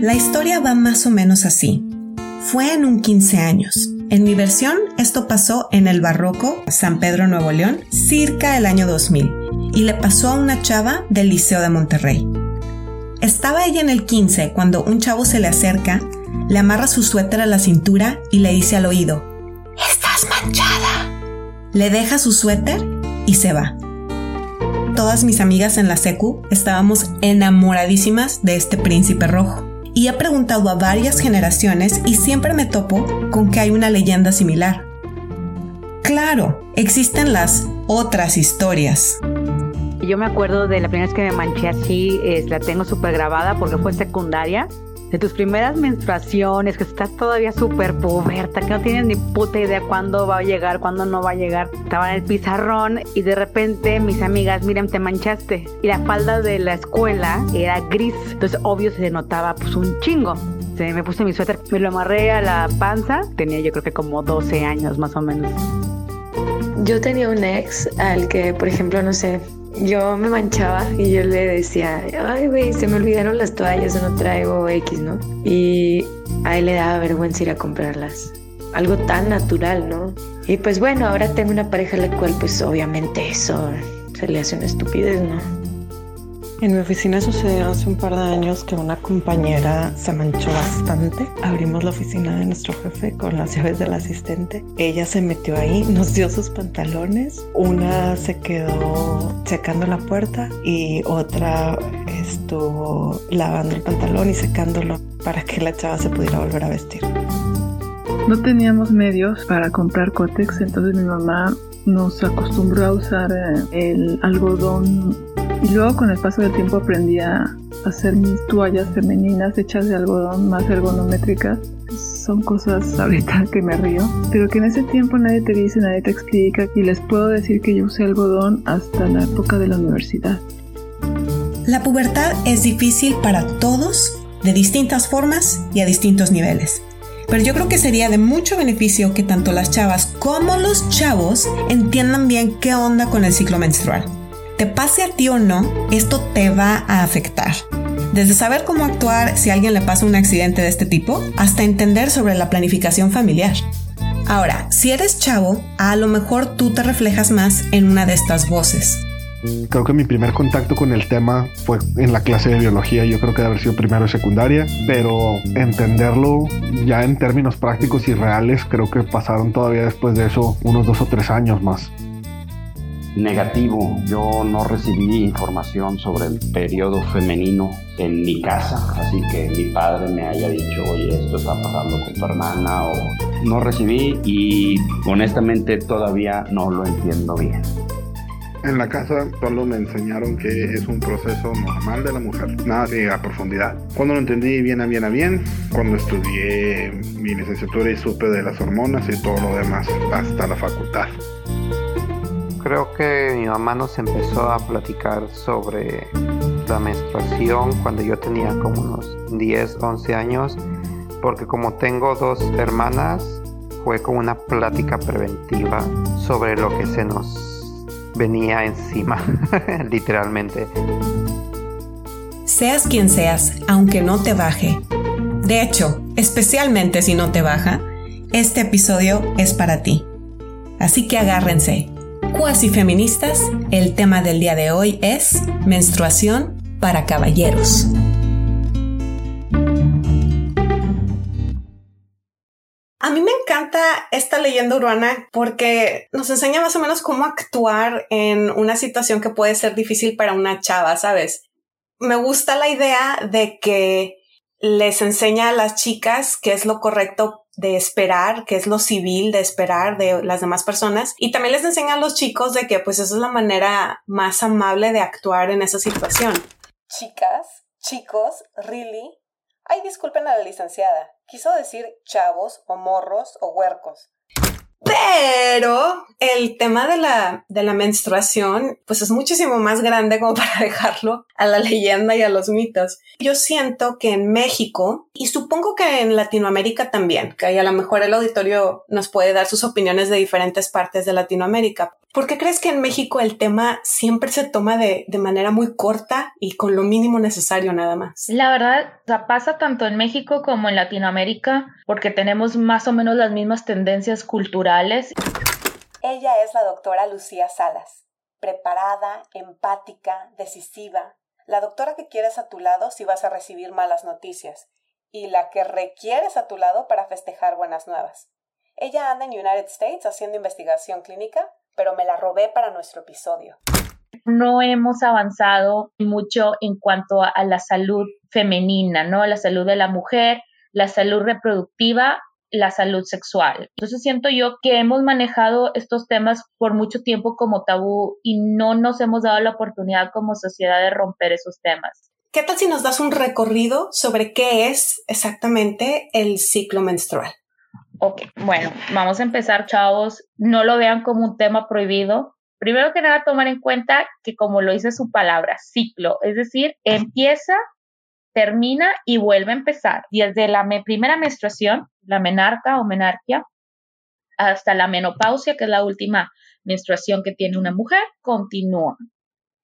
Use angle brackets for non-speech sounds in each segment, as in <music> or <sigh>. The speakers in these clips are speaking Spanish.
La historia va más o menos así. Fue en un 15 años. En mi versión, esto pasó en el barroco San Pedro Nuevo León, circa el año 2000, y le pasó a una chava del Liceo de Monterrey. Estaba ella en el 15 cuando un chavo se le acerca, le amarra su suéter a la cintura y le dice al oído, Estás manchada. Le deja su suéter y se va. Todas mis amigas en la secu estábamos enamoradísimas de este príncipe rojo y he preguntado a varias generaciones y siempre me topo con que hay una leyenda similar. Claro, existen las otras historias. Yo me acuerdo de la primera vez que me manché así, la tengo súper grabada porque fue secundaria de tus primeras menstruaciones, que estás todavía súper puberta, que no tienes ni puta idea cuándo va a llegar, cuándo no va a llegar. Estaba en el pizarrón y de repente mis amigas, miren, te manchaste. Y la falda de la escuela era gris, entonces obvio se notaba pues un chingo. Se me puse mi suéter, me lo amarré a la panza, tenía yo creo que como 12 años más o menos. Yo tenía un ex al que, por ejemplo, no sé, yo me manchaba y yo le decía, ay, güey, se me olvidaron las toallas no traigo X, ¿no? Y a él le daba vergüenza ir a comprarlas. Algo tan natural, ¿no? Y pues bueno, ahora tengo una pareja a la cual pues obviamente eso se le hace una estupidez, ¿no? En mi oficina sucedió hace un par de años que una compañera se manchó bastante. Abrimos la oficina de nuestro jefe con las <laughs> llaves del asistente. Ella se metió ahí, nos dio sus pantalones. Una se quedó secando la puerta y otra estuvo lavando el pantalón y secándolo para que la chava se pudiera volver a vestir. No teníamos medios para comprar cótex, entonces mi mamá nos acostumbró a usar eh, el algodón y luego con el paso del tiempo aprendí a hacer mis toallas femeninas hechas de algodón más ergonométricas. Son cosas ahorita que me río, pero que en ese tiempo nadie te dice, nadie te explica y les puedo decir que yo usé algodón hasta la época de la universidad. La pubertad es difícil para todos, de distintas formas y a distintos niveles. Pero yo creo que sería de mucho beneficio que tanto las chavas como los chavos entiendan bien qué onda con el ciclo menstrual te pase a ti o no, esto te va a afectar. Desde saber cómo actuar si a alguien le pasa un accidente de este tipo, hasta entender sobre la planificación familiar. Ahora, si eres chavo, a lo mejor tú te reflejas más en una de estas voces. Creo que mi primer contacto con el tema fue en la clase de biología. Yo creo que debe haber sido primero y secundaria, pero entenderlo ya en términos prácticos y reales, creo que pasaron todavía después de eso unos dos o tres años más negativo. Yo no recibí información sobre el periodo femenino en mi casa, así que mi padre me haya dicho, oye, esto está pasando con tu hermana, o no recibí y honestamente todavía no lo entiendo bien. En la casa solo me enseñaron que es un proceso normal de la mujer, nada de a profundidad. Cuando lo entendí bien a bien a bien, cuando estudié mi licenciatura y supe de las hormonas y todo lo demás hasta la facultad creo que mi mamá nos empezó a platicar sobre la menstruación cuando yo tenía como unos 10, 11 años, porque como tengo dos hermanas, fue como una plática preventiva sobre lo que se nos venía encima, <laughs> literalmente. Seas quien seas, aunque no te baje. De hecho, especialmente si no te baja, este episodio es para ti. Así que agárrense Cuasi feministas, el tema del día de hoy es menstruación para caballeros. A mí me encanta esta leyenda urbana porque nos enseña más o menos cómo actuar en una situación que puede ser difícil para una chava, ¿sabes? Me gusta la idea de que les enseña a las chicas qué es lo correcto de esperar, que es lo civil de esperar de las demás personas. Y también les enseña a los chicos de que pues esa es la manera más amable de actuar en esa situación. Chicas, chicos, really. Ay, disculpen a la licenciada. Quiso decir chavos o morros o huercos. Pero el tema de la, de la menstruación, pues es muchísimo más grande como <laughs> para dejarlo a la leyenda y a los mitos. Yo siento que en México, y supongo que en Latinoamérica también, que a lo mejor el auditorio nos puede dar sus opiniones de diferentes partes de Latinoamérica, ¿Por qué crees que en México el tema siempre se toma de, de manera muy corta y con lo mínimo necesario nada más? La verdad, o sea, pasa tanto en México como en Latinoamérica porque tenemos más o menos las mismas tendencias culturales. Ella es la doctora Lucía Salas, preparada, empática, decisiva, la doctora que quieres a tu lado si vas a recibir malas noticias y la que requieres a tu lado para festejar buenas nuevas. Ella anda en United States haciendo investigación clínica, pero me la robé para nuestro episodio. No hemos avanzado mucho en cuanto a, la salud femenina, ¿no? La salud de la mujer, la salud reproductiva, la salud sexual. Entonces siento yo que hemos manejado estos temas por mucho tiempo como tabú y no nos hemos dado la oportunidad como sociedad de romper esos temas. ¿Qué tal si nos das un recorrido sobre qué es exactamente el ciclo menstrual? Ok, bueno, vamos a empezar, chavos. No lo vean como un tema prohibido. Primero que nada, tomar en cuenta que como lo dice su palabra, ciclo, es decir, empieza, termina y vuelve a empezar. Desde la primera menstruación, la menarca o menarquia, hasta la menopausia, que es la última menstruación que tiene una mujer, continúa.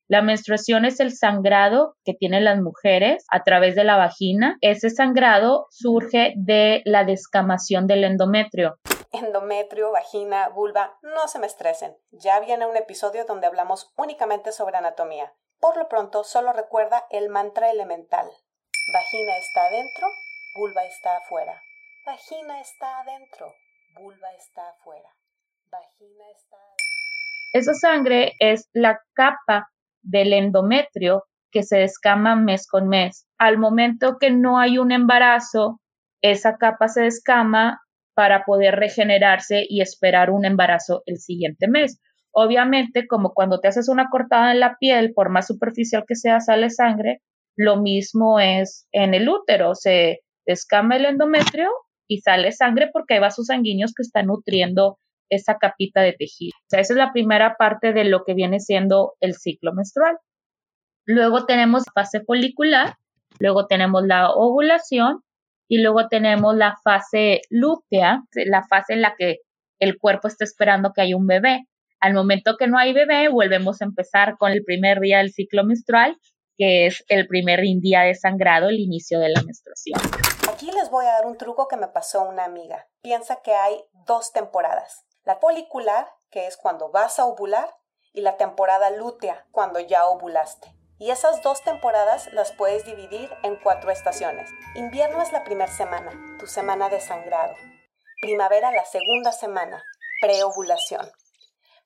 La menstruación es el sangrado que tienen las mujeres a través de la vagina. Ese sangrado surge de la descamación del endometrio. Endometrio, vagina, vulva, no se me estresen. Ya viene un episodio donde hablamos únicamente sobre anatomía. Por lo pronto, solo recuerda el mantra elemental. Vagina está adentro, vulva está afuera. Vagina está adentro, vulva está afuera. Vagina está adentro. Esa sangre es la capa del endometrio que se descama mes con mes. Al momento que no hay un embarazo, esa capa se descama para poder regenerarse y esperar un embarazo el siguiente mes. Obviamente, como cuando te haces una cortada en la piel, por más superficial que sea, sale sangre, lo mismo es en el útero, se descama el endometrio y sale sangre porque hay vasos sanguíneos que están nutriendo esa capita de tejido. O sea, esa es la primera parte de lo que viene siendo el ciclo menstrual. Luego tenemos fase folicular, luego tenemos la ovulación y luego tenemos la fase lútea, la fase en la que el cuerpo está esperando que haya un bebé. Al momento que no hay bebé, volvemos a empezar con el primer día del ciclo menstrual, que es el primer día de sangrado, el inicio de la menstruación. Aquí les voy a dar un truco que me pasó una amiga. Piensa que hay dos temporadas. La folicular, que es cuando vas a ovular, y la temporada lútea, cuando ya ovulaste. Y esas dos temporadas las puedes dividir en cuatro estaciones. Invierno es la primera semana, tu semana de sangrado. Primavera la segunda semana, preovulación.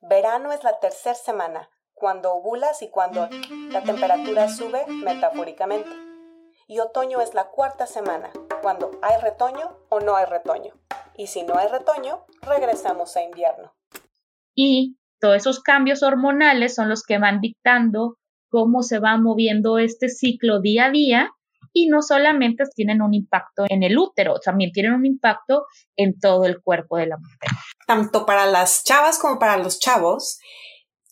Verano es la tercera semana, cuando ovulas y cuando la temperatura sube metafóricamente. Y otoño es la cuarta semana, cuando hay retoño o no hay retoño. Y si no hay retoño, regresamos a invierno. Y todos esos cambios hormonales son los que van dictando cómo se va moviendo este ciclo día a día y no solamente tienen un impacto en el útero, también tienen un impacto en todo el cuerpo de la mujer. Tanto para las chavas como para los chavos,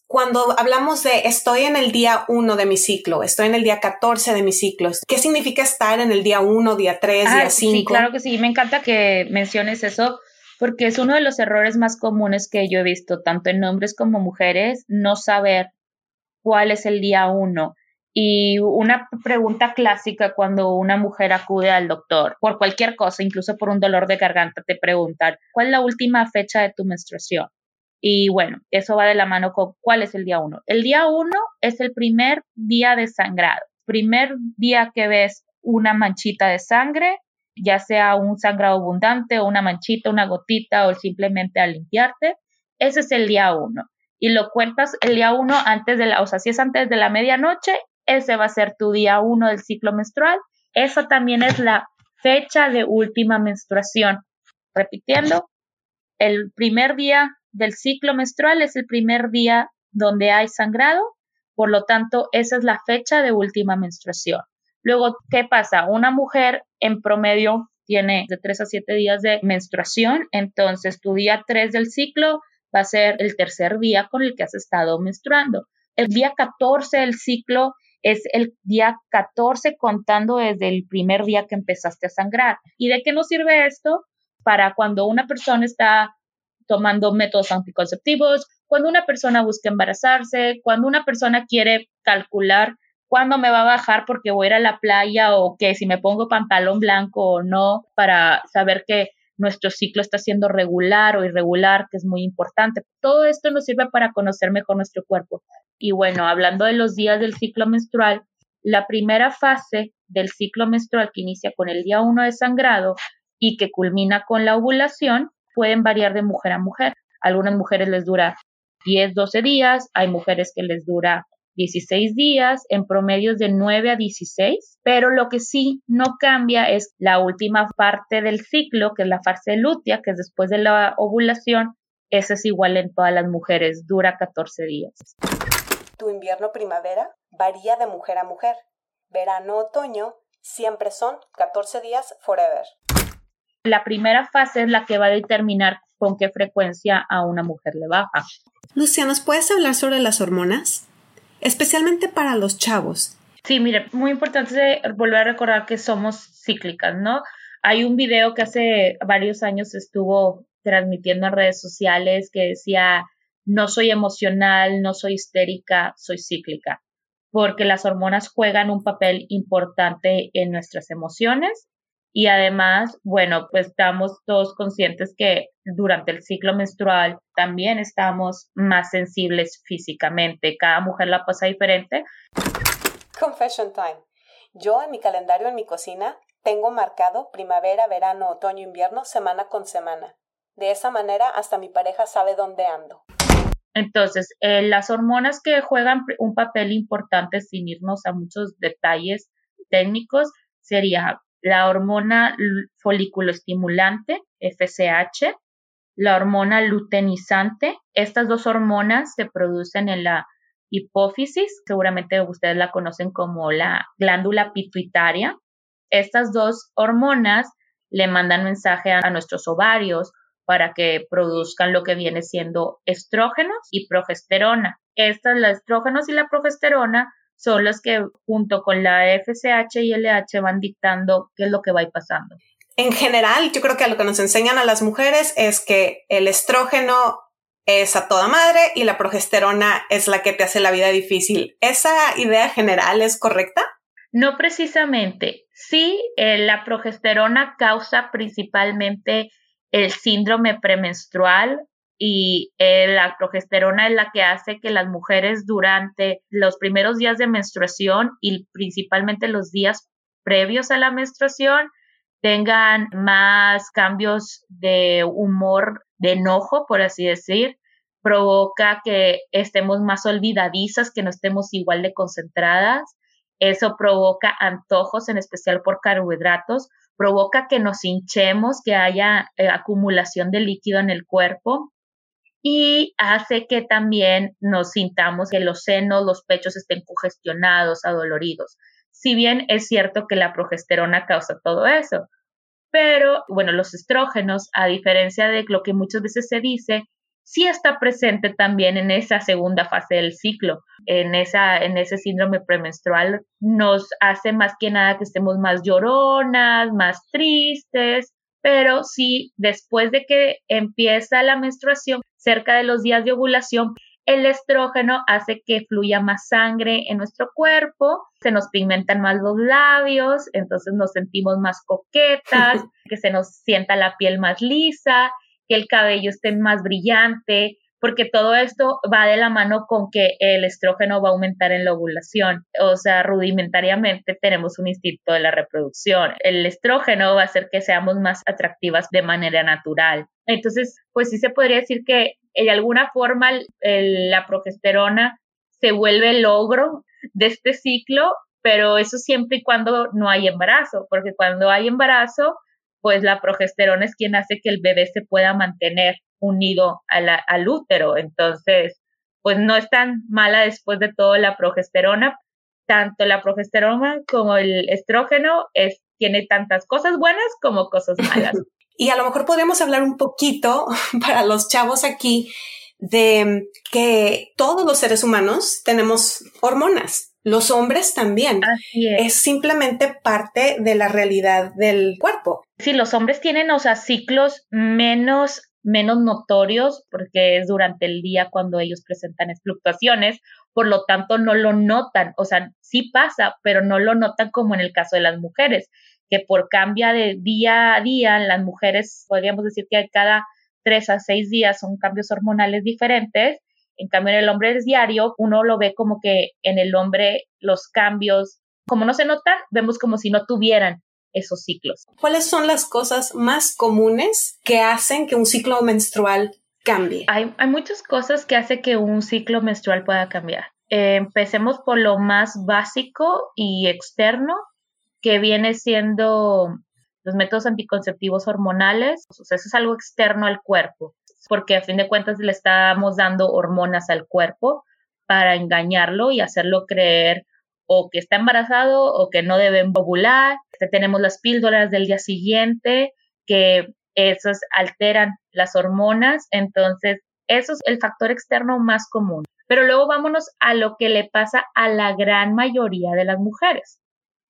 cuando hablamos de estoy en el día 1 de mi ciclo, estoy en el día 14 de mi ciclo, ¿qué significa estar en el día 1, día 3, ah, día 5? Sí, claro que sí, me encanta que menciones eso porque es uno de los errores más comunes que yo he visto, tanto en hombres como mujeres, no saber cuál es el día 1. Y una pregunta clásica cuando una mujer acude al doctor por cualquier cosa, incluso por un dolor de garganta, te preguntan, ¿cuál es la última fecha de tu menstruación? Y bueno, eso va de la mano con cuál es el día uno. El día uno es el primer día de sangrado. Primer día que ves una manchita de sangre, ya sea un sangrado abundante o una manchita, una gotita o simplemente al limpiarte, ese es el día uno. Y lo cuentas el día uno antes de la, o sea, si es antes de la medianoche, ese va a ser tu día uno del ciclo menstrual. Eso también es la fecha de última menstruación. Repitiendo, el primer día del ciclo menstrual es el primer día donde hay sangrado, por lo tanto, esa es la fecha de última menstruación. Luego, ¿qué pasa? Una mujer en promedio tiene de 3 a 7 días de menstruación, entonces tu día 3 del ciclo va a ser el tercer día con el que has estado menstruando. El día 14 del ciclo es el día 14 contando desde el primer día que empezaste a sangrar. ¿Y de qué nos sirve esto? Para cuando una persona está tomando métodos anticonceptivos, cuando una persona busca embarazarse, cuando una persona quiere calcular cuándo me va a bajar porque voy a ir a la playa o que si me pongo pantalón blanco o no para saber que nuestro ciclo está siendo regular o irregular, que es muy importante. Todo esto nos sirve para conocer mejor nuestro cuerpo. Y bueno, hablando de los días del ciclo menstrual, la primera fase del ciclo menstrual que inicia con el día 1 de sangrado y que culmina con la ovulación pueden variar de mujer a mujer. algunas mujeres les dura 10, 12 días, hay mujeres que les dura 16 días, en promedios de 9 a 16, pero lo que sí no cambia es la última parte del ciclo, que es la fase lútea, que es después de la ovulación, esa es igual en todas las mujeres, dura 14 días. Tu invierno-primavera varía de mujer a mujer. Verano-otoño siempre son 14 días forever. La primera fase es la que va a determinar con qué frecuencia a una mujer le baja. Lucia, ¿nos puedes hablar sobre las hormonas? especialmente para los chavos. Sí, mire, muy importante volver a recordar que somos cíclicas, ¿no? Hay un video que hace varios años estuvo transmitiendo en redes sociales que decía, no soy emocional, no soy histérica, soy cíclica, porque las hormonas juegan un papel importante en nuestras emociones y además, bueno, pues estamos todos conscientes que durante el ciclo menstrual también estamos más sensibles físicamente. Cada mujer la pasa diferente. Confession time. Yo en mi calendario en mi cocina tengo marcado primavera, verano, otoño, invierno, semana con semana. De esa manera hasta mi pareja sabe dónde ando. Entonces, eh, las hormonas que juegan un papel importante sin irnos a muchos detalles técnicos sería la hormona folículo estimulante, FSH, la hormona luteinizante. Estas dos hormonas se producen en la hipófisis, seguramente ustedes la conocen como la glándula pituitaria. Estas dos hormonas le mandan mensaje a nuestros ovarios para que produzcan lo que viene siendo estrógenos y progesterona. Estas, los estrógenos y la progesterona, son los que junto con la FSH y LH van dictando qué es lo que va a ir pasando. En general, yo creo que lo que nos enseñan a las mujeres es que el estrógeno es a toda madre y la progesterona es la que te hace la vida difícil. ¿Esa idea general es correcta? No precisamente. Sí, eh, la progesterona causa principalmente el síndrome premenstrual y eh, la progesterona es la que hace que las mujeres durante los primeros días de menstruación y principalmente los días previos a la menstruación tengan más cambios de humor, de enojo, por así decir, provoca que estemos más olvidadizas, que no estemos igual de concentradas. Eso provoca antojos, en especial por carbohidratos, provoca que nos hinchemos, que haya eh, acumulación de líquido en el cuerpo y hace que también nos sintamos que los senos, los pechos estén congestionados, adoloridos. Si bien es cierto que la progesterona causa todo eso, pero bueno, los estrógenos, a diferencia de lo que muchas veces se dice, sí está presente también en esa segunda fase del ciclo, en, esa, en ese síndrome premenstrual, nos hace más que nada que estemos más lloronas, más tristes, pero sí, después de que empieza la menstruación, cerca de los días de ovulación, el estrógeno hace que fluya más sangre en nuestro cuerpo, se nos pigmentan más los labios, entonces nos sentimos más coquetas, <laughs> que se nos sienta la piel más lisa, que el cabello esté más brillante, porque todo esto va de la mano con que el estrógeno va a aumentar en la ovulación. O sea, rudimentariamente tenemos un instinto de la reproducción. El estrógeno va a hacer que seamos más atractivas de manera natural. Entonces, pues sí se podría decir que de alguna forma la progesterona se vuelve el logro de este ciclo, pero eso siempre y cuando no hay embarazo, porque cuando hay embarazo, pues la progesterona es quien hace que el bebé se pueda mantener unido al útero. Entonces, pues no es tan mala después de todo la progesterona. Tanto la progesterona como el estrógeno es, tiene tantas cosas buenas como cosas <laughs> malas. y a lo mejor podríamos hablar un poquito <laughs> para los chavos aquí de que todos los seres humanos tenemos hormonas. Los hombres también. es. simplemente parte de la realidad del cuerpo. Sí, los hombres tienen, o sea, ciclos menos menos notorios porque es durante el día cuando ellos presentan fluctuaciones, por lo tanto no lo notan, o sea, sí pasa, pero no lo notan como en el caso de las mujeres, que por cambia de día a día, las mujeres podríamos decir que cada tres a seis días son cambios hormonales diferentes, en cambio en el hombre es diario, uno lo ve como que en el hombre los cambios, como no se notan, vemos como si no tuvieran esos ciclos. ¿Cuáles son las cosas más comunes que hacen que un ciclo menstrual cambie? Hay, muchas cosas que hacen que un ciclo menstrual pueda cambiar. Eh, empecemos por lo más básico y externo, que viene siendo los métodos anticonceptivos hormonales. O sea, eso es algo externo al cuerpo, porque a fin de cuentas le estamos dando hormonas al cuerpo para engañarlo y hacerlo creer o que está embarazado o que no deben ovular. Tenemos las píldoras del día siguiente que esos alteran las hormonas. Entonces, eso es el factor externo más común. Pero luego vámonos a lo que le pasa a la gran mayoría de las mujeres,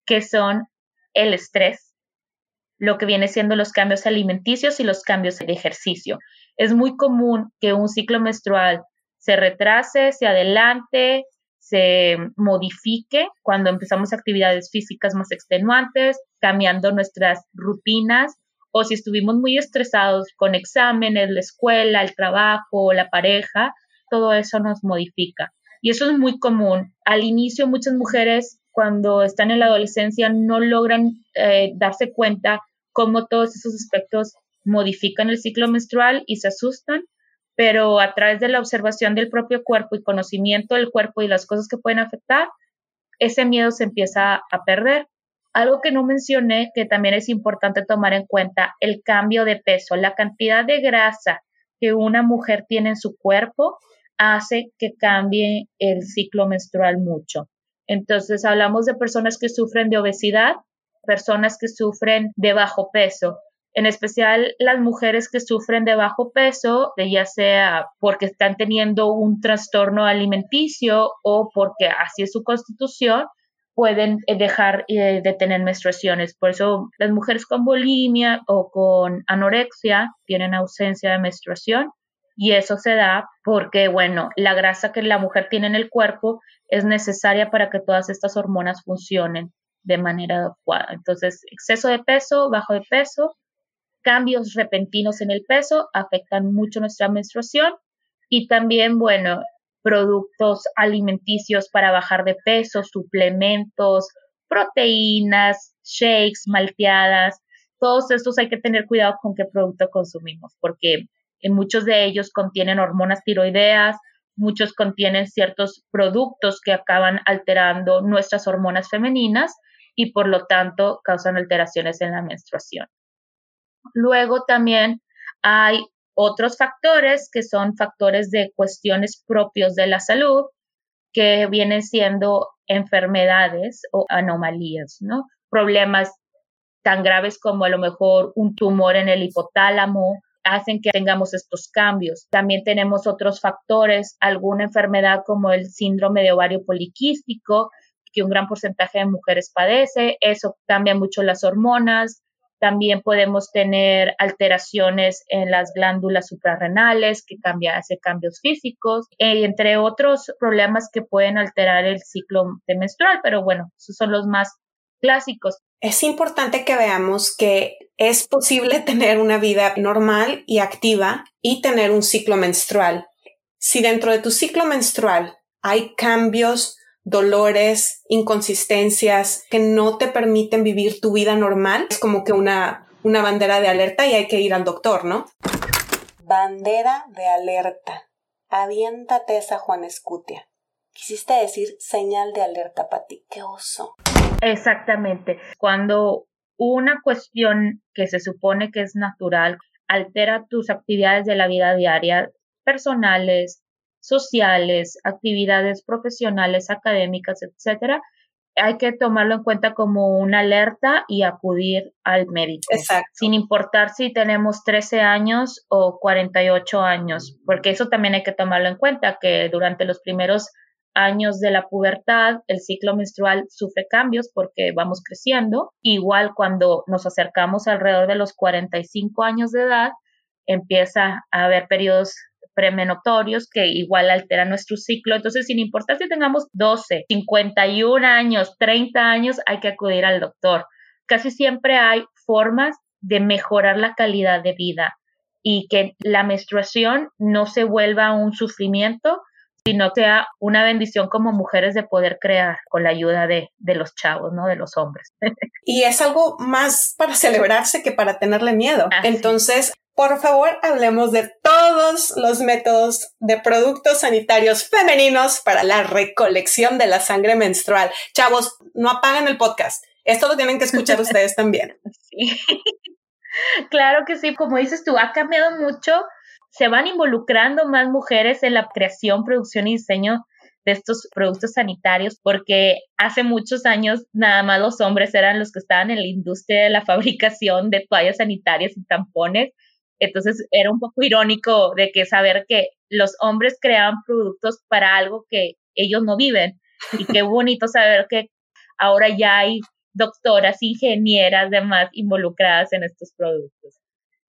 que son el estrés, lo que viene siendo los cambios alimenticios y los cambios de ejercicio. Es muy común que un ciclo menstrual se retrase, se adelante, se modifique cuando empezamos actividades físicas más extenuantes, cambiando nuestras rutinas o si estuvimos muy estresados con exámenes, la escuela, el trabajo, la pareja, todo eso nos modifica. Y eso es muy común. Al inicio muchas mujeres cuando están en la adolescencia no logran eh, darse cuenta cómo todos esos aspectos modifican el ciclo menstrual y se asustan pero a través de la observación del propio cuerpo y conocimiento del cuerpo y las cosas que pueden afectar, ese miedo se empieza a perder. Algo que no mencioné, que también es importante tomar en cuenta, el cambio de peso, la cantidad de grasa que una mujer tiene en su cuerpo hace que cambie el ciclo menstrual mucho. Entonces, hablamos de personas que sufren de obesidad, personas que sufren de bajo peso, en especial las mujeres que sufren de bajo peso, ya sea porque están teniendo un trastorno alimenticio o porque así es su constitución, pueden eh, dejar eh, de tener menstruaciones. Por eso las mujeres con bulimia o con anorexia tienen ausencia de menstruación y eso se da porque, bueno, la grasa que la mujer tiene en el cuerpo es necesaria para que todas estas hormonas funcionen de manera adecuada. Entonces, exceso de peso, bajo de peso, cambios repentinos en el peso afectan mucho nuestra menstruación y también, bueno, productos alimenticios para bajar de peso, suplementos, proteínas, shakes, malteadas, todos estos hay que tener cuidado con qué producto consumimos, porque en muchos de ellos contienen hormonas tiroideas, muchos contienen ciertos productos que acaban alterando nuestras hormonas femeninas y por lo tanto causan alteraciones en la menstruación. Luego también hay otros factores que son factores de cuestiones propios de la salud, que vienen siendo enfermedades o anomalías, ¿no? Problemas tan graves como a lo mejor un tumor en el hipotálamo hacen que tengamos estos cambios. También tenemos otros factores, alguna enfermedad como el síndrome de ovario poliquístico, que un gran porcentaje de mujeres padece, eso cambia mucho las hormonas, también podemos tener alteraciones en las glándulas suprarrenales que cambia, hace cambios físicos, eh, entre otros problemas que pueden alterar el ciclo menstrual, pero bueno, esos son los más clásicos. Es importante que veamos que es posible <laughs> tener una vida normal y activa y tener un ciclo menstrual. Si dentro de tu ciclo menstrual hay cambios dolores, inconsistencias que no te permiten vivir tu vida normal, es como que una, una bandera de alerta y hay que ir al doctor, ¿no? Bandera de alerta. Aviéntate esa Juan Escutia. Quisiste decir señal de alerta para ti. ¡Qué oso! Exactamente. Cuando una cuestión que se supone que es natural altera tus actividades de la vida diaria, personales, sociales, actividades profesionales, académicas, etcétera, hay que tomarlo en cuenta como una alerta y acudir al médico. Exacto. Sin importar si tenemos 13 años o 48 años, porque eso también hay que tomarlo en cuenta, que durante los primeros años de la pubertad, el ciclo menstrual sufre cambios porque vamos creciendo. Igual cuando nos acercamos alrededor de los 45 años de edad, empieza a haber periodos premenoptorios que igual alteran nuestro ciclo. Entonces, sin importar si tengamos 12, 51 años, 30 años, hay que acudir al doctor. Casi siempre hay formas de mejorar la calidad de vida y que la menstruación no se vuelva un sufrimiento, sino sea una bendición como mujeres de poder crear con la ayuda de, de los chavos, ¿no? De los hombres. <laughs> y es algo más para celebrarse que para tenerle miedo. Entonces, por favor, hablemos de todos los métodos de productos sanitarios femeninos para la recolección de la sangre menstrual. Chavos, no apaguen el podcast. Esto lo tienen que escuchar <laughs> ustedes también. Sí. <laughs> Claro que sí, como dices tú, ha cambiado mucho. Se van involucrando más mujeres en la creación, producción y diseño de estos productos sanitarios, porque hace muchos años nada más los hombres eran los que estaban en la industria de la <laughs> fabricación de toallas sanitarias y tampones entonces era un poco irónico de que saber que los hombres creaban productos para algo que ellos no viven. Y qué <laughs> bonito saber que ahora ya hay doctoras, ingenieras, demás involucradas en estos productos.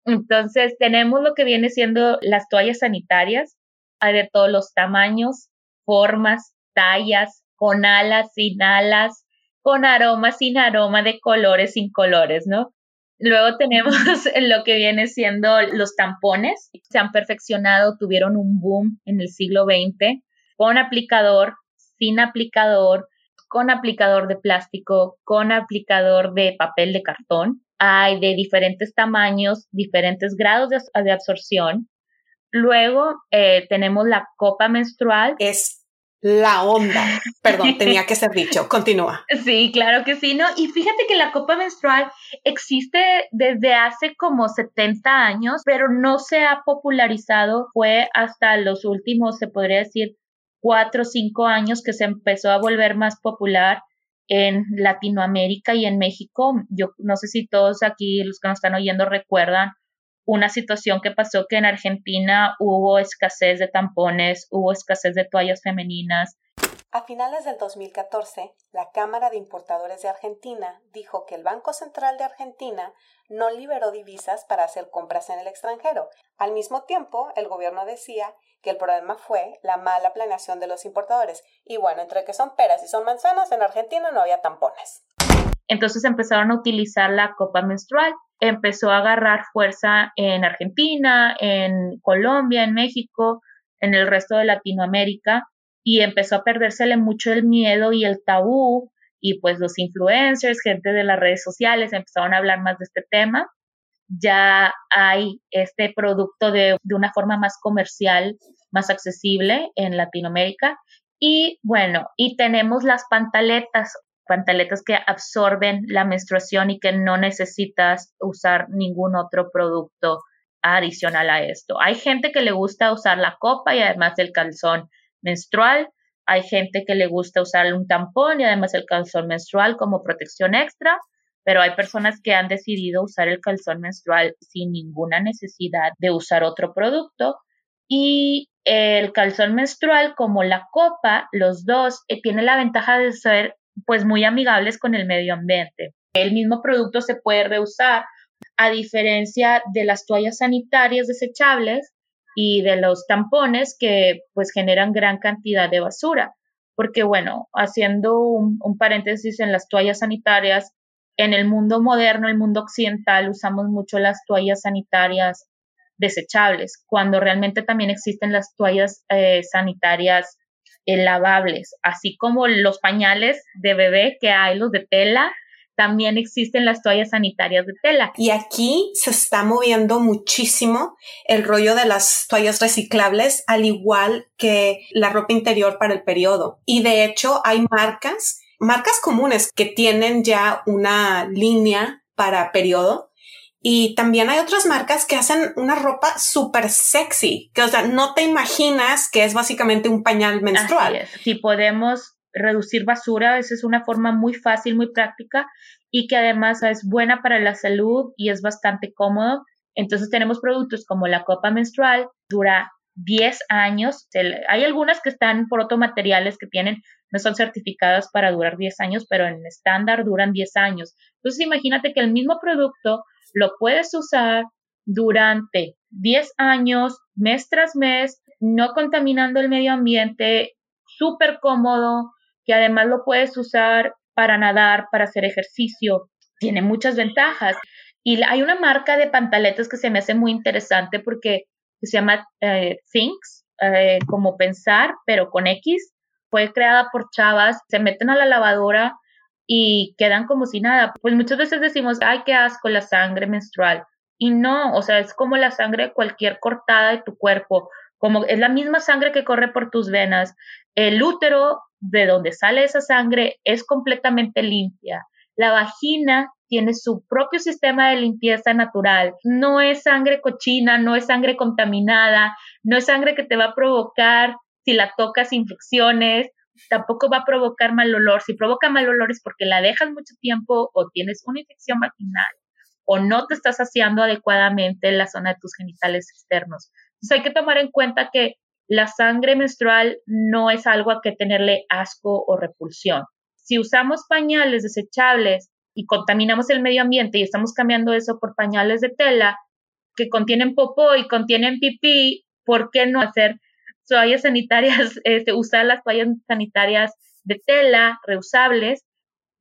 Entonces tenemos lo que viene siendo las toallas sanitarias. De todos los tamaños, formas, tallas, con alas, sin alas, con aroma, sin aroma, de colores, sin colores, ¿no? Luego tenemos <laughs> lo que viene siendo los tampones. Se han perfeccionado, tuvieron un boom en el siglo XX con aplicador, sin aplicador, con aplicador de plástico, con aplicador de papel de cartón. Hay de diferentes tamaños, diferentes grados de, absorción. Luego eh, tenemos la copa menstrual. Es la onda. Perdón, tenía que ser dicho. Continúa. <laughs> Sí, claro que sí, ¿no? Y fíjate que la copa menstrual existe desde hace como 70 años, pero no se ha popularizado. Fue hasta los últimos, se podría decir, cuatro o cinco años que se empezó a volver más popular en Latinoamérica y en México. Yo no sé si todos aquí, los que nos están oyendo, recuerdan una situación que pasó que en Argentina hubo escasez de tampones, hubo escasez de toallas femeninas. A finales del 2014, la Cámara de Importadores de Argentina dijo que el Banco Central de Argentina no liberó divisas para hacer compras en el extranjero. Al mismo tiempo, el gobierno decía que el problema fue la mala planeación de los importadores. Y bueno, entre que son peras y son manzanas, en Argentina no había tampones. Entonces empezaron a utilizar la copa menstrual empezó a agarrar fuerza en Argentina, en Colombia, en México, en el resto de Latinoamérica y empezó a perdérsele mucho el miedo y el tabú y pues los influencers, gente de las redes sociales empezaron a hablar más de este tema. Ya hay este producto de, de una forma más comercial, más accesible en Latinoamérica. Y bueno, y tenemos las pantaletas pantaletas que absorben la menstruación y que no necesitas usar ningún otro producto adicional a esto. Hay gente que le gusta usar la copa y además el calzón menstrual. Hay gente que le gusta usar un tampón y además el calzón menstrual como protección extra, pero hay personas que han decidido usar el calzón menstrual sin ninguna necesidad de usar otro producto. Y el calzón menstrual como la copa, los dos, eh, tiene la ventaja de ser pues muy amigables con el medio ambiente. El mismo producto se puede reusar a diferencia de las toallas sanitarias desechables y de los tampones que pues generan gran cantidad de basura. Porque bueno, haciendo un, un paréntesis en las toallas sanitarias, en el mundo moderno, el mundo occidental, usamos mucho las toallas sanitarias desechables, cuando realmente también existen las toallas eh, sanitarias lavables, así como los pañales de bebé que hay, los de tela, también existen las toallas sanitarias de tela. Y aquí se está moviendo muchísimo el rollo de las toallas reciclables, al igual que la ropa interior para el periodo. Y de hecho hay marcas, marcas comunes que tienen ya una línea para periodo y también hay otras marcas que hacen una ropa súper sexy, que o sea, no te imaginas que es básicamente un pañal menstrual. Si podemos reducir basura, esa es una forma muy fácil, muy práctica y que además es buena para la salud y es bastante cómodo. Entonces tenemos productos como la copa menstrual, dura 10 años. Hay algunas que están por otros materiales que tienen, no son certificadas para durar 10 años, pero en estándar duran 10 años. Entonces imagínate que el mismo producto lo puedes usar durante 10 años, mes tras mes, no contaminando el medio ambiente, súper cómodo, que además lo puedes usar para nadar, para hacer ejercicio. Tiene muchas ventajas. Y hay una marca de pantaletas que se me hace muy interesante porque se llama eh, Things, eh, como pensar, pero con X. Fue creada por chavas, se meten a la lavadora y quedan como si nada. Pues muchas veces decimos, ay, qué asco la sangre menstrual. Y no, o sea, es como la sangre de cualquier cortada de tu cuerpo, como es la misma sangre que corre por tus venas. El útero, de donde sale esa sangre, es completamente limpia. La vagina tiene su propio sistema de limpieza natural. No es sangre cochina, no es sangre contaminada, no es sangre que te va a provocar si la tocas infecciones, tampoco va a provocar mal olor. Si provoca mal olor es porque la dejas mucho tiempo o tienes una infección vaginal o no te estás saciando adecuadamente en la zona de tus genitales externos. Entonces hay que tomar en cuenta que la sangre menstrual no es algo a que tenerle asco o repulsión. Si usamos pañales desechables y contaminamos el medio ambiente y estamos cambiando eso por pañales de tela que contienen popó y contienen pipí, ¿por qué no hacer toallas sanitarias, <laughs> este, usar las toallas sanitarias de tela reusables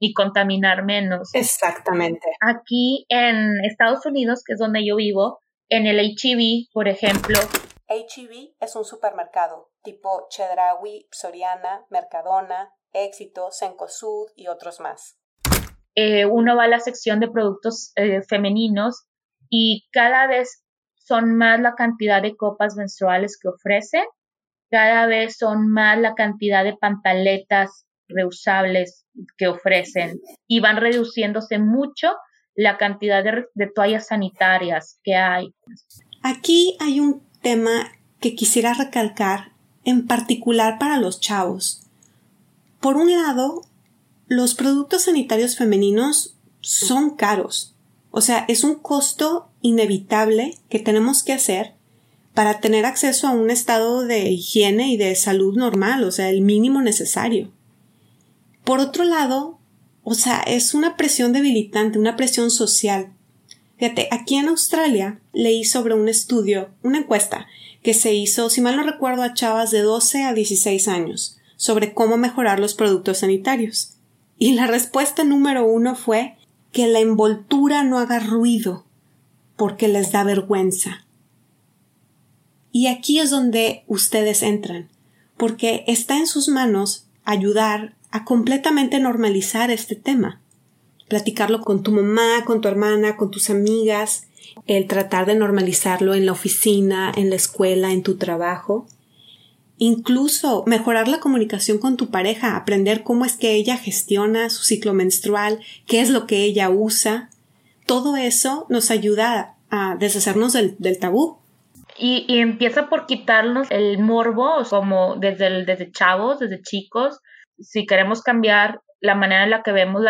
y contaminar menos. Exactamente. Aquí en Estados Unidos, que es donde yo vivo, en el HEB, por ejemplo. HEB es un supermercado tipo Chedraui, Soriana, Mercadona, Éxito, Cencosud y otros más. Eh, uno va a la sección de productos eh, femeninos y cada vez son más la cantidad de copas menstruales que ofrecen, cada vez son más la cantidad de pantaletas reusables que ofrecen y van reduciéndose mucho la cantidad de, toallas sanitarias que hay. Aquí hay un tema que quisiera recalcar, en particular para los chavos. Por un lado, los productos sanitarios femeninos son caros. O sea, es un costo inevitable que tenemos que hacer para tener acceso a un estado de higiene y de salud normal, o sea, el mínimo necesario. Por otro lado, o sea, es una presión debilitante, una presión social. Fíjate, aquí en Australia leí sobre un estudio, una encuesta que se hizo, si mal no recuerdo, a chavas de 12 a 16 años sobre cómo mejorar los productos sanitarios. Y la respuesta número uno fue que la envoltura no haga ruido porque les da vergüenza. Y aquí es donde ustedes entran, porque está en sus manos ayudar a completamente normalizar este tema. Platicarlo con tu mamá, con tu hermana, con tus amigas, el tratar de normalizarlo en la oficina, en la escuela, en tu trabajo. Incluso mejorar la comunicación con tu pareja, aprender cómo es que ella gestiona su ciclo menstrual, qué es lo que ella usa. Todo eso nos ayuda a deshacernos del, tabú. Y, empieza por quitarnos el morbo, como desde, desde chavos, desde chicos, si queremos cambiar la manera en la que vemos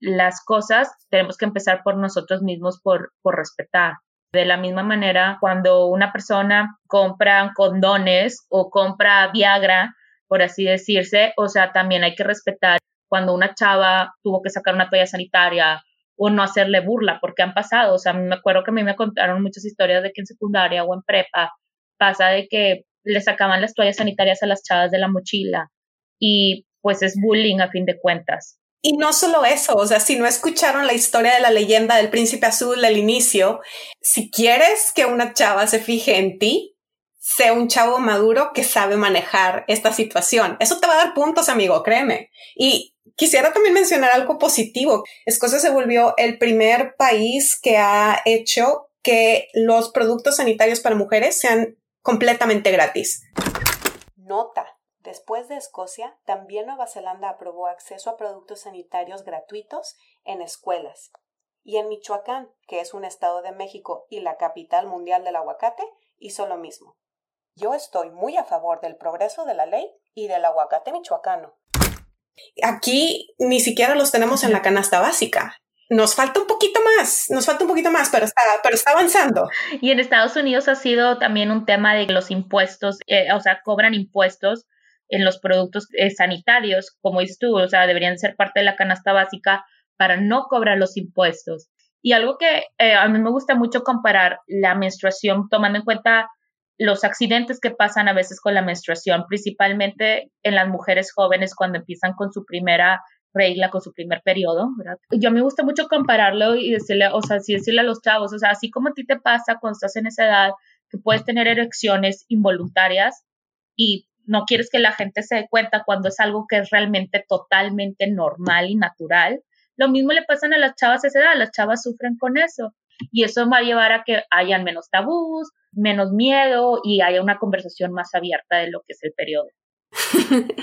las cosas, tenemos que empezar por nosotros mismos, por, por respetar. De la misma manera, cuando una persona compra condones o compra Viagra, por así decirse, o sea, también hay que respetar cuando una chava tuvo que sacar una toalla sanitaria o no hacerle burla, porque han pasado, o sea, me acuerdo que a mí me contaron muchas historias de que en secundaria o en prepa pasa de que le sacaban las toallas sanitarias a las chavas de la mochila y pues es bullying a fin de cuentas. Y no solo eso, o sea, si no escucharon la historia de la leyenda del príncipe azul al inicio, si quieres que una chava se fije en ti, sea un chavo maduro que sabe manejar esta situación. Eso te va a dar puntos, amigo, créeme. Y quisiera también mencionar algo positivo. Escocia se volvió el primer país que ha hecho que los productos sanitarios para mujeres sean completamente gratis. Nota. Después de Escocia, también Nueva Zelanda aprobó acceso a productos sanitarios gratuitos en escuelas. Y en Michoacán, que es un estado de México y la capital mundial del aguacate, hizo lo mismo. Yo estoy muy a favor del progreso de la ley y del aguacate michoacano. Aquí ni siquiera los tenemos en la canasta básica. Nos falta un poquito más, nos falta un poquito más, pero está, pero está avanzando. Y en Estados Unidos ha sido también un tema de los impuestos, eh, o sea, cobran impuestos en los productos eh, sanitarios, como dices tú, o sea, deberían ser parte de la canasta básica para no cobrar los impuestos. Y algo que eh, a mí me gusta mucho comparar la menstruación tomando en cuenta los accidentes que pasan a veces con la menstruación, principalmente en las mujeres jóvenes cuando empiezan con su primera regla, con su primer periodo, ¿verdad? Yo me gusta mucho compararlo y decirle, o sea, sí decirle a los chavos, o sea, así como a ti te pasa cuando estás en esa edad, que puedes tener erecciones involuntarias y no quieres que la gente se dé cuenta cuando es algo que es realmente totalmente normal y natural. Lo mismo le pasan a las chavas a esa edad, las chavas sufren con eso. Y eso va a llevar a que hayan menos tabús, menos miedo y haya una conversación más abierta de lo que es el periodo. <laughs>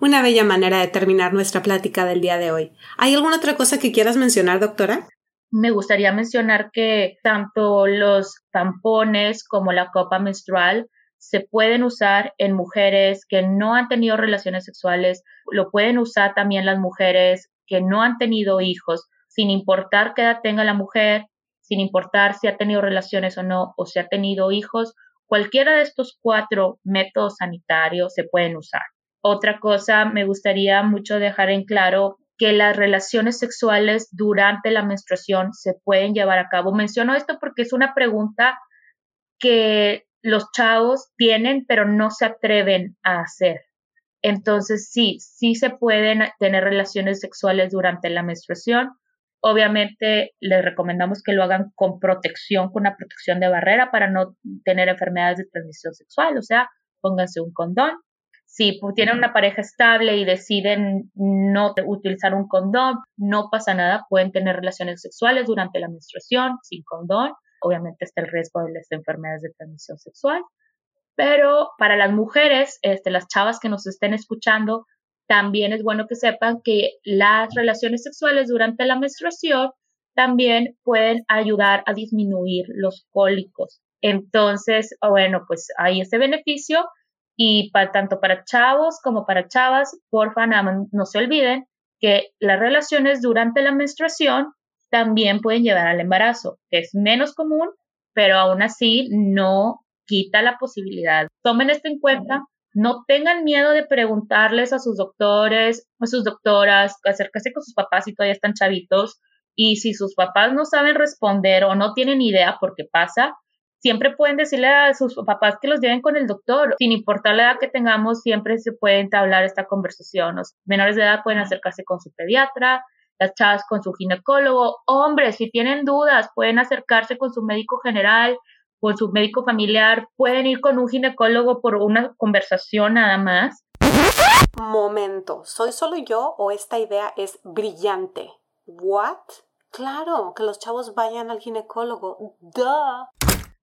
una bella manera de terminar nuestra plática del día de hoy. ¿Hay alguna otra cosa que quieras mencionar, doctora? Me gustaría mencionar que tanto los tampones como la copa menstrual se pueden usar en mujeres que no han tenido relaciones sexuales, lo pueden usar también las mujeres que no han tenido hijos, sin importar qué edad tenga la mujer, sin importar si ha tenido relaciones o no, o si ha tenido hijos, cualquiera de estos cuatro métodos sanitarios se pueden usar. Otra cosa, me gustaría mucho dejar en claro que las relaciones sexuales durante la menstruación se pueden llevar a cabo. Menciono esto porque es una pregunta que los chavos tienen, pero no se atreven a hacer. Entonces, sí, sí se pueden tener relaciones sexuales durante la menstruación. Obviamente, les recomendamos que lo hagan con protección, con una protección de barrera para no tener enfermedades de transmisión sexual. O sea, pónganse un condón. Si tienen una pareja estable y deciden no utilizar un condón, no pasa nada, pueden tener relaciones sexuales durante la menstruación sin condón obviamente está el riesgo de las enfermedades de transmisión sexual. Pero para las mujeres, este, las chavas que nos estén escuchando, también es bueno que sepan que las relaciones sexuales durante la menstruación también pueden ayudar a disminuir los cólicos. Entonces, bueno, pues hay ese beneficio y para, tanto para chavos como para chavas, porfa, no se olviden que las relaciones durante la menstruación también pueden llevar al embarazo, que es menos común, pero aún así no quita la posibilidad. Tomen esto en cuenta, no tengan miedo de preguntarles a sus doctores, a sus doctoras, acérquense con sus papás si todavía están chavitos, y si sus papás no saben responder o no tienen idea por qué pasa, siempre pueden decirle a sus papás que los lleven con el doctor. Sin importar la edad que tengamos, siempre se puede entablar esta conversación. Los menores de edad pueden acercarse con su pediatra, las chavas con su ginecólogo. Hombres, si tienen dudas, pueden acercarse con su médico general, con su médico familiar, pueden ir con un ginecólogo por una conversación nada más. Momento, ¿soy solo yo o esta idea es brillante? ¿What? Claro, que los chavos vayan al ginecólogo. Duh.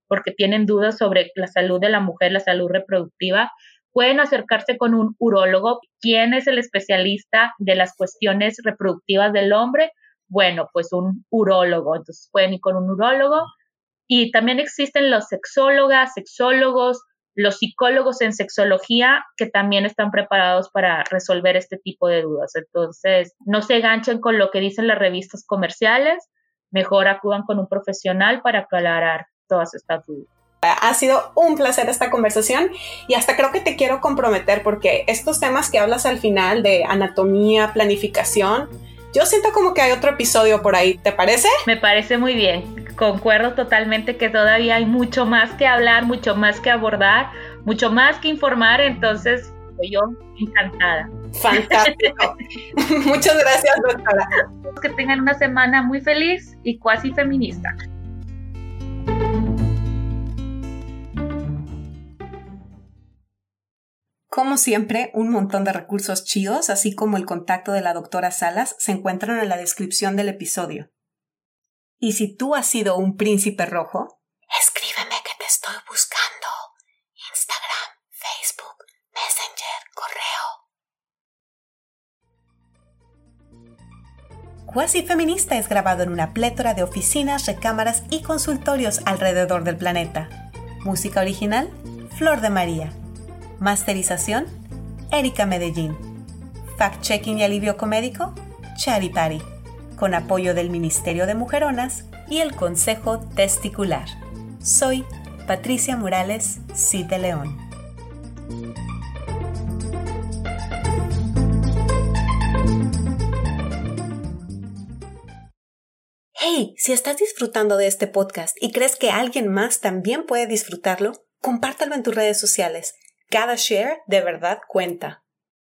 Porque tienen dudas sobre la salud de la mujer, la salud reproductiva pueden acercarse con un urólogo. ¿Quién es el especialista de las cuestiones reproductivas del hombre? Bueno, pues un urólogo. Entonces pueden ir con un urólogo. Y también existen los sexólogas, sexólogos, los psicólogos en sexología que también están preparados para resolver este tipo de dudas. Entonces, no se ganchen con lo que dicen las revistas comerciales, mejor acudan con un profesional para aclarar todas estas dudas. Ha sido un placer esta conversación y hasta creo que te quiero comprometer porque estos temas que hablas al final de anatomía, planificación, yo siento como que hay otro episodio por ahí, ¿te parece? Me parece muy bien. Concuerdo totalmente que todavía hay mucho más que hablar, mucho más que abordar, mucho más que informar, entonces yo encantada. Fantástico. <laughs> Muchas gracias, doctora. Que tengan una semana muy feliz y cuasi feminista. Como siempre, un montón de recursos chidos, así como el contacto de la doctora Salas, se encuentran en la descripción del episodio. Y si tú has sido un príncipe rojo, escríbeme que te estoy buscando. Instagram, Facebook, Messenger, correo. Quasi Feminista es grabado en una plétora de oficinas, recámaras y consultorios alrededor del planeta. Música original, Flor de María. Masterización, Erika Medellín. Fact-checking y alivio comédico, Chari Pari. Con apoyo del Ministerio de Mujeronas y el Consejo Testicular. Soy Patricia Morales, Cid de León. Hey, Hey, si estás disfrutando de este podcast y crees que alguien más también puede disfrutarlo, compártelo en tus redes sociales. Cada share de verdad cuenta.